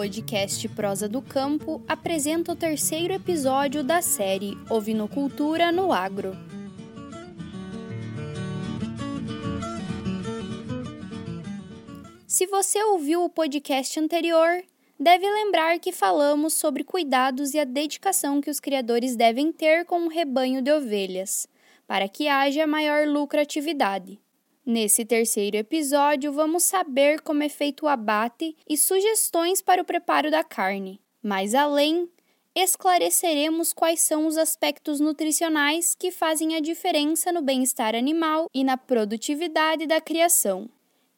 podcast Prosa do Campo apresenta o terceiro episódio da série Ovinocultura no Agro. Se você ouviu o podcast anterior, deve lembrar que falamos sobre cuidados e a dedicação que os criadores devem ter com um rebanho de ovelhas, para que haja maior lucratividade. Nesse terceiro episódio, vamos saber como é feito o abate e sugestões para o preparo da carne. Mais além, esclareceremos quais são os aspectos nutricionais que fazem a diferença no bem-estar animal e na produtividade da criação.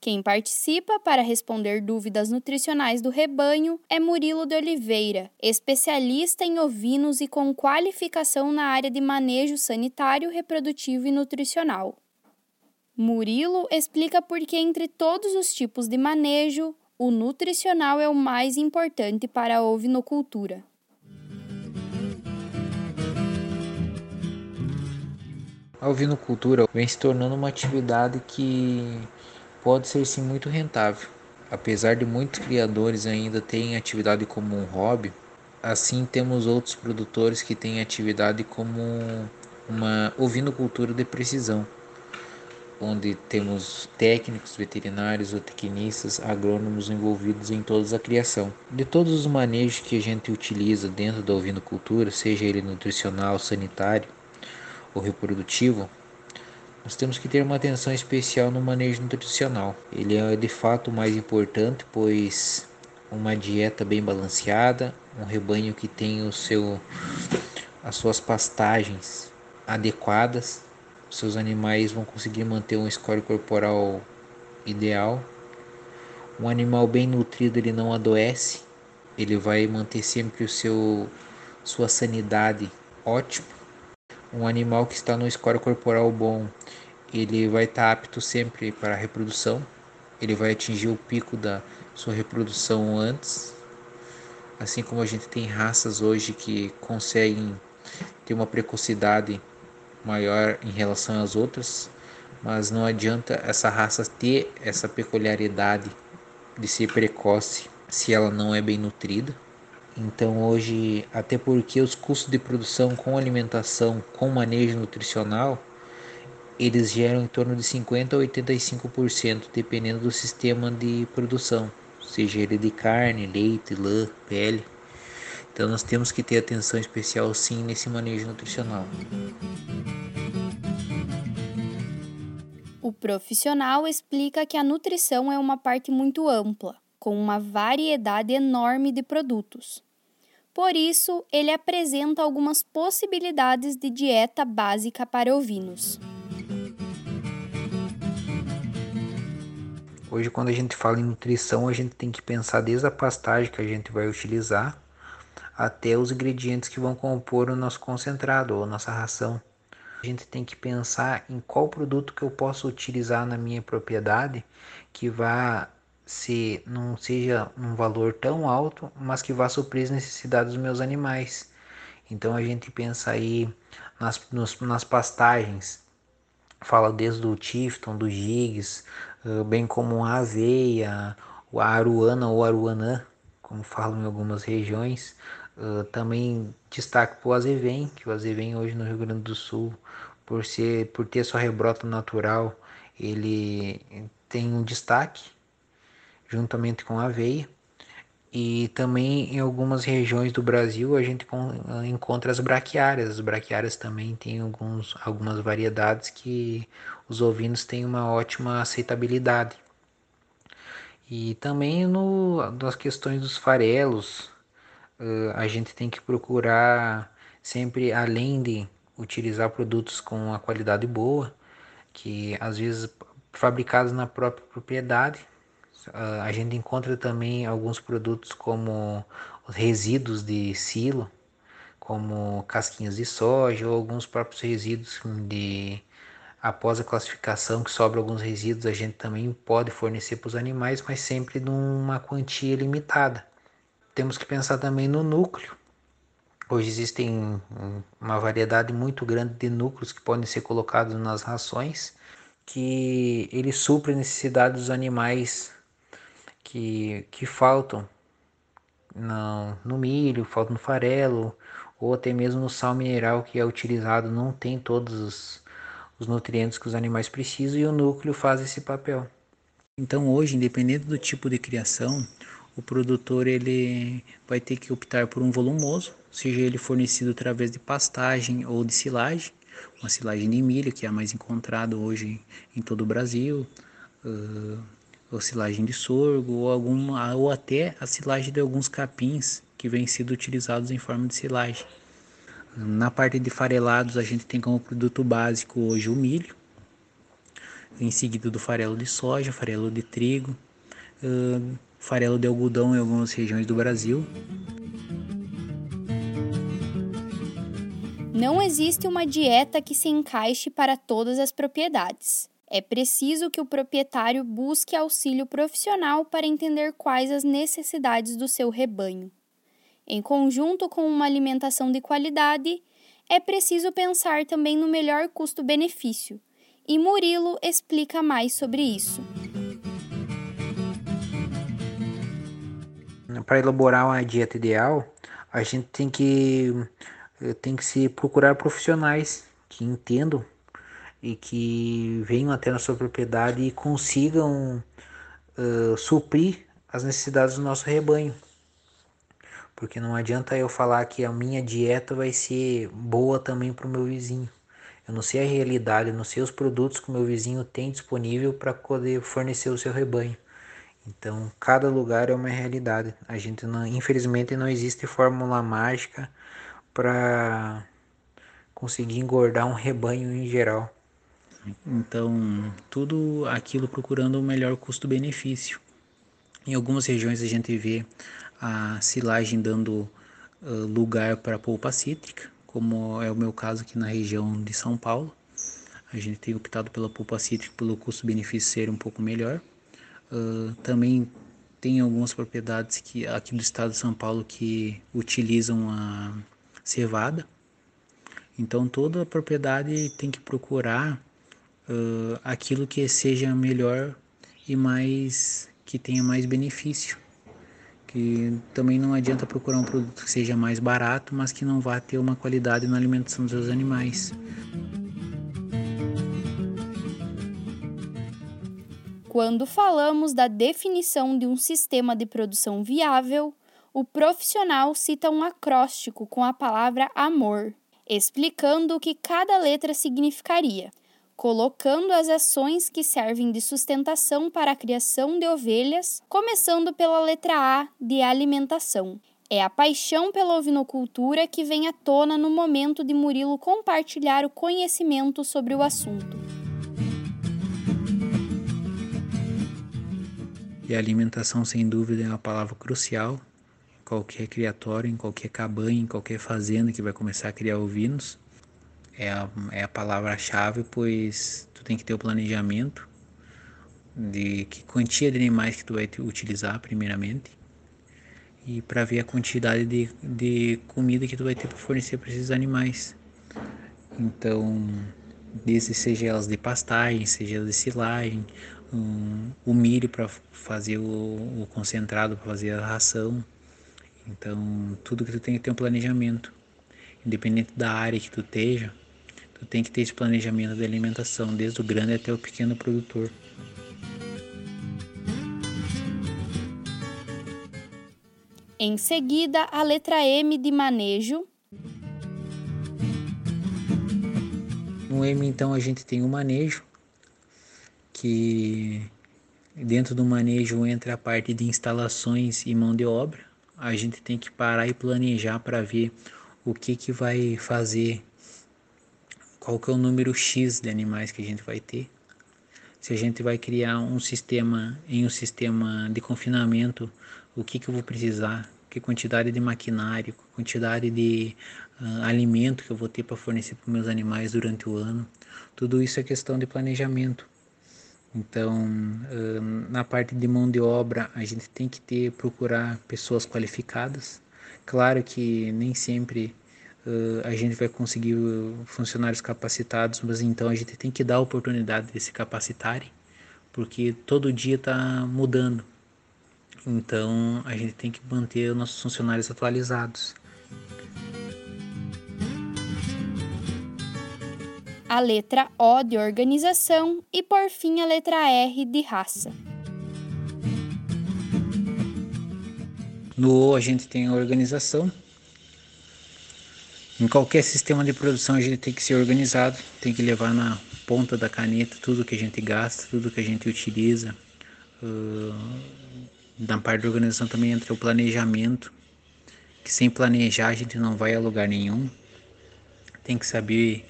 Quem participa para responder dúvidas nutricionais do rebanho é Murilo de Oliveira, especialista em ovinos e com qualificação na área de manejo sanitário, reprodutivo e nutricional. Murilo explica por que, entre todos os tipos de manejo, o nutricional é o mais importante para a ovinocultura. A ovinocultura vem se tornando uma atividade que pode ser sim muito rentável. Apesar de muitos criadores ainda terem atividade como um hobby, assim temos outros produtores que têm atividade como uma ovinocultura de precisão, onde temos técnicos, veterinários, zootecnistas, agrônomos envolvidos em toda a criação. De todos os manejos que a gente utiliza dentro da ovinocultura, seja ele nutricional, sanitário ou reprodutivo, nós temos que ter uma atenção especial no manejo nutricional. Ele é de fato o mais importante, pois uma dieta bem balanceada, um rebanho que tem o seu as suas pastagens adequadas, seus animais vão conseguir manter um score corporal ideal. Um animal bem nutrido ele não adoece, ele vai manter sempre o seu sua sanidade ótima. Um animal que está no score corporal bom, ele vai estar apto sempre para a reprodução, ele vai atingir o pico da sua reprodução antes, assim como a gente tem raças hoje que conseguem ter uma precocidade maior em relação às outras, mas não adianta essa raça ter essa peculiaridade de ser precoce se ela não é bem nutrida. Então hoje, até porque os custos de produção com alimentação, com manejo nutricional, eles geram em torno de 50 a 85%, dependendo do sistema de produção, seja ele de carne, leite, lã, pele. Então nós temos que ter atenção especial sim nesse manejo nutricional. O profissional explica que a nutrição é uma parte muito ampla com uma variedade enorme de produtos. Por isso, ele apresenta algumas possibilidades de dieta básica para ovinos. Hoje, quando a gente fala em nutrição, a gente tem que pensar desde a pastagem que a gente vai utilizar até os ingredientes que vão compor o nosso concentrado ou nossa ração. A gente tem que pensar em qual produto que eu posso utilizar na minha propriedade que vá se não seja um valor tão alto, mas que vá suprir as necessidades dos meus animais. Então a gente pensa aí nas, nos, nas pastagens, fala desde o Tifton, do Gigs, bem como a aveia, a aruana ou aruanã, como falam em algumas regiões. Também destaque para o azevém, que o azevém hoje no Rio Grande do Sul, por, ser, por ter sua rebrota natural, ele tem um destaque juntamente com a aveia. E também em algumas regiões do Brasil a gente encontra as braquiárias. As braquiárias também têm alguns, algumas variedades que os ovinos têm uma ótima aceitabilidade. E também no, nas questões dos farelos, a gente tem que procurar sempre, além de utilizar produtos com uma qualidade boa, que às vezes fabricados na própria propriedade, Uh, a gente encontra também alguns produtos como os resíduos de silo, como casquinhas de soja ou alguns próprios resíduos de após a classificação que sobra alguns resíduos a gente também pode fornecer para os animais, mas sempre numa quantia limitada. Temos que pensar também no núcleo. Hoje existem uma variedade muito grande de núcleos que podem ser colocados nas rações, que eles suprem a necessidade dos animais que, que faltam no, no milho, falta no farelo, ou até mesmo no sal mineral que é utilizado não tem todos os, os nutrientes que os animais precisam e o núcleo faz esse papel. Então hoje, independente do tipo de criação, o produtor ele vai ter que optar por um volumoso, seja ele fornecido através de pastagem ou de silagem, uma silagem de milho que é a mais encontrada hoje em todo o Brasil, uh, ou silagem de sorgo ou alguma ou até a silagem de alguns capins que vêm sendo utilizados em forma de silagem. Na parte de farelados a gente tem como produto básico hoje o milho, em seguida do farelo de soja, farelo de trigo, uh, farelo de algodão em algumas regiões do Brasil. Não existe uma dieta que se encaixe para todas as propriedades. É preciso que o proprietário busque auxílio profissional para entender quais as necessidades do seu rebanho. Em conjunto com uma alimentação de qualidade, é preciso pensar também no melhor custo-benefício, e Murilo explica mais sobre isso. Para elaborar uma dieta ideal, a gente tem que eh, tem que se procurar profissionais que entendam e que venham até na sua propriedade e consigam uh, suprir as necessidades do nosso rebanho. Porque não adianta eu falar que a minha dieta vai ser boa também para o meu vizinho. Eu não sei a realidade, eu não sei os produtos que o meu vizinho tem disponível para poder fornecer o seu rebanho. Então, cada lugar é uma realidade. A gente não, infelizmente não existe fórmula mágica para conseguir engordar um rebanho em geral. Então, tudo aquilo procurando o melhor custo-benefício. Em algumas regiões a gente vê a silagem dando uh, lugar para a polpa cítrica, como é o meu caso aqui na região de São Paulo. A gente tem optado pela polpa cítrica pelo custo-benefício ser um pouco melhor. Uh, também tem algumas propriedades que aqui do estado de São Paulo que utilizam a cevada. Então toda propriedade tem que procurar uh, aquilo que seja melhor e mais que tenha mais benefício. Que também não adianta procurar um produto que seja mais barato, mas que não vá ter uma qualidade na alimentação dos seus animais. Quando falamos da definição de um sistema de produção viável, o profissional cita um acróstico com a palavra amor, explicando o que cada letra significaria, colocando as ações que servem de sustentação para a criação de ovelhas, começando pela letra A de alimentação. É a paixão pela ovinocultura que vem à tona no momento de Murilo compartilhar o conhecimento sobre o assunto. E a alimentação, sem dúvida, é uma palavra crucial em qualquer criatório, em qualquer cabanha, em qualquer fazenda que vai começar a criar ovinos é a, é a palavra-chave, pois tu tem que ter o planejamento de que quantia de animais que tu vai utilizar primeiramente e para ver a quantidade de, de comida que tu vai ter para fornecer para esses animais. Então, desde seja elas de pastagem, seja elas de silagem, um, o milho para fazer o, o concentrado, para fazer a ração. Então, tudo que tu tem que ter um planejamento. Independente da área que tu esteja, Tu tem que ter esse planejamento de alimentação, desde o grande até o pequeno produtor. Em seguida, a letra M de manejo. No M, então, a gente tem o manejo, que dentro do manejo entra a parte de instalações e mão de obra. A gente tem que parar e planejar para ver o que, que vai fazer qual que é o número X de animais que a gente vai ter. Se a gente vai criar um sistema em um sistema de confinamento, o que, que eu vou precisar, que quantidade de maquinário, quantidade de uh, alimento que eu vou ter para fornecer para meus animais durante o ano. Tudo isso é questão de planejamento. Então, uh, na parte de mão de obra, a gente tem que ter procurar pessoas qualificadas. Claro que nem sempre uh, a gente vai conseguir funcionários capacitados, mas então a gente tem que dar a oportunidade de se capacitarem, porque todo dia está mudando. Então a gente tem que manter os nossos funcionários atualizados. A letra O de organização e por fim a letra R de raça. No O a gente tem a organização. Em qualquer sistema de produção a gente tem que ser organizado, tem que levar na ponta da caneta tudo que a gente gasta, tudo que a gente utiliza. Uh, na parte da organização também entra o planejamento, que sem planejar a gente não vai a lugar nenhum. Tem que saber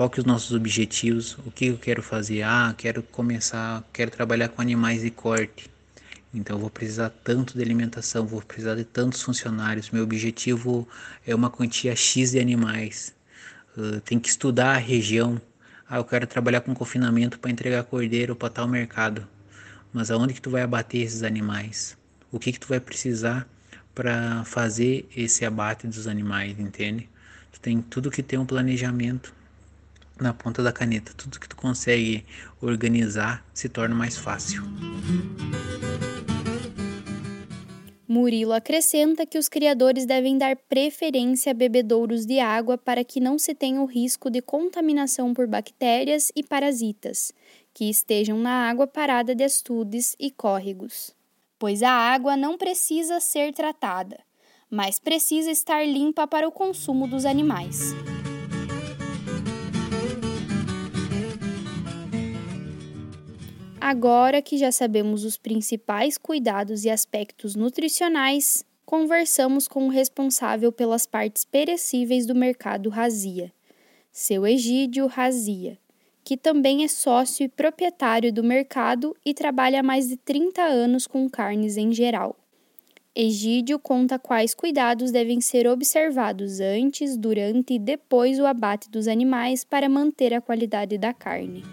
qual que é os nossos objetivos, o que eu quero fazer. Ah, quero começar, quero trabalhar com animais de corte. Então vou precisar tanto de alimentação, vou precisar de tantos funcionários. Meu objetivo é uma quantia X de animais. Uh, tem que estudar a região. Ah, eu quero trabalhar com confinamento para entregar cordeiro para tal mercado. Mas aonde que tu vai abater esses animais? O que que tu vai precisar para fazer esse abate dos animais, entende? Tu tem tudo que ter um planejamento na ponta da caneta. Tudo que tu consegue organizar se torna mais fácil. Murilo acrescenta que os criadores devem dar preferência a bebedouros de água para que não se tenha o risco de contaminação por bactérias e parasitas que estejam na água parada de açudes e córregos, pois a água não precisa ser tratada, mas precisa estar limpa para o consumo dos animais. Agora que já sabemos os principais cuidados e aspectos nutricionais, conversamos com o responsável pelas partes perecíveis do mercado Razia, seu Egídio Razia, que também é sócio e proprietário do mercado e trabalha há mais de 30 anos com carnes em geral. Egídio conta quais cuidados devem ser observados antes, durante e depois o abate dos animais para manter a qualidade da carne.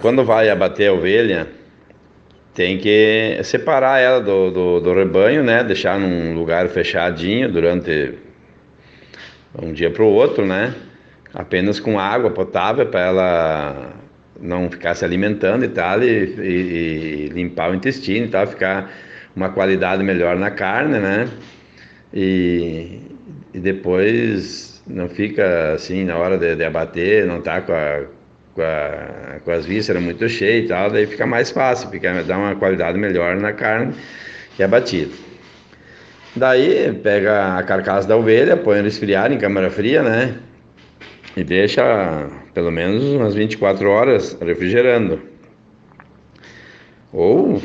Quando vai abater a ovelha, tem que separar ela do, do, do, rebanho, né? Deixar num lugar fechadinho durante um dia para o outro, né? Apenas com água potável para ela não ficar se alimentando e tal, e, e, e, limpar o intestino e tal, ficar uma qualidade melhor na carne, né? E, e depois não fica assim na hora de, de abater, não tá com a com, a, com as vísceras muito cheias e tal, daí fica mais fácil, fica, dá uma qualidade melhor na carne que é batida. Daí pega a carcaça da ovelha, põe ela esfriar em câmara fria, né? E deixa pelo menos umas 24 horas refrigerando. Ou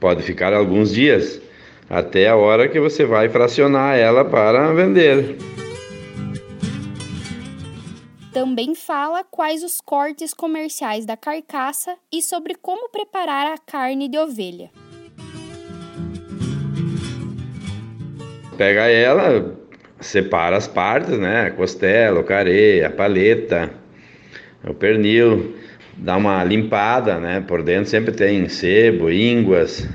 pode ficar alguns dias, até a hora que você vai fracionar ela para vender também fala quais os cortes comerciais da carcaça e sobre como preparar a carne de ovelha. Pega ela, separa as partes, né? Costela, o carê, a paleta, o pernil, dá uma limpada, né? Por dentro sempre tem sebo, ínguas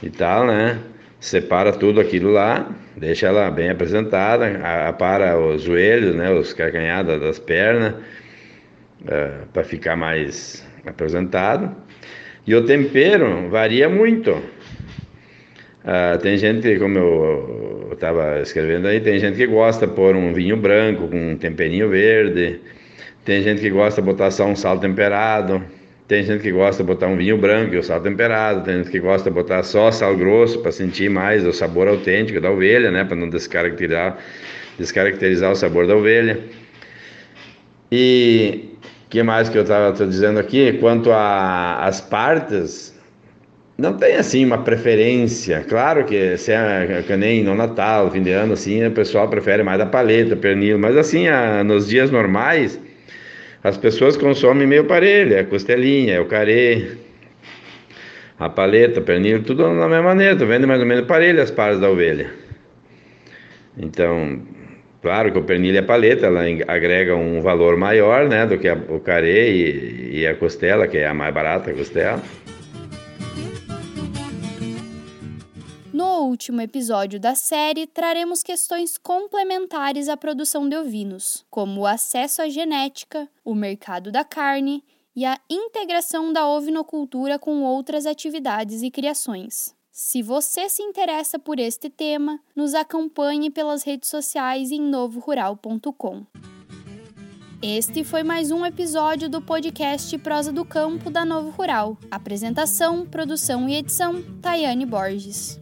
e tal, né? Separa tudo aquilo lá deixa ela bem apresentada, apara os joelhos, né, os calcanhados das pernas, uh, é, para ficar mais apresentado. E o tempero varia muito. Uh, tem gente, como eu estava escrevendo aí, tem gente que gosta de pôr um vinho branco com um temperinho verde, tem gente que gosta de botar só um sal temperado. Tem gente que gosta de botar um vinho branco e o sal temperado, tem gente que gosta de botar só sal grosso para sentir mais o sabor autêntico da ovelha, né, para não descaracterizar, descaracterizar o sabor da ovelha. E que mais que eu estava dizendo aqui? Quanto às partes, não tem assim uma preferência. Claro que se é nem no Natal, fim de ano, assim, o pessoal prefere mais a paleta, pernil, mas assim, a, nos dias normais as pessoas consomem meio parelho, é a costelinha, é o carê, a paleta, o pernil, tudo da mesma maneira, vende mais ou menos parelho as partes da ovelha. Então, claro que o pernil e a paleta, ela agrega um valor maior, né, do que a, o carê e, e a costela, que é a mais barata, a costela. Último episódio da série, traremos questões complementares à produção de ovinos, como o acesso à genética, o mercado da carne e a integração da ovinocultura com outras atividades e criações. Se você se interessa por este tema, nos acompanhe pelas redes sociais em novorural.com. Este foi mais um episódio do podcast Prosa do Campo da Novo Rural. Apresentação, produção e edição: Tayane Borges.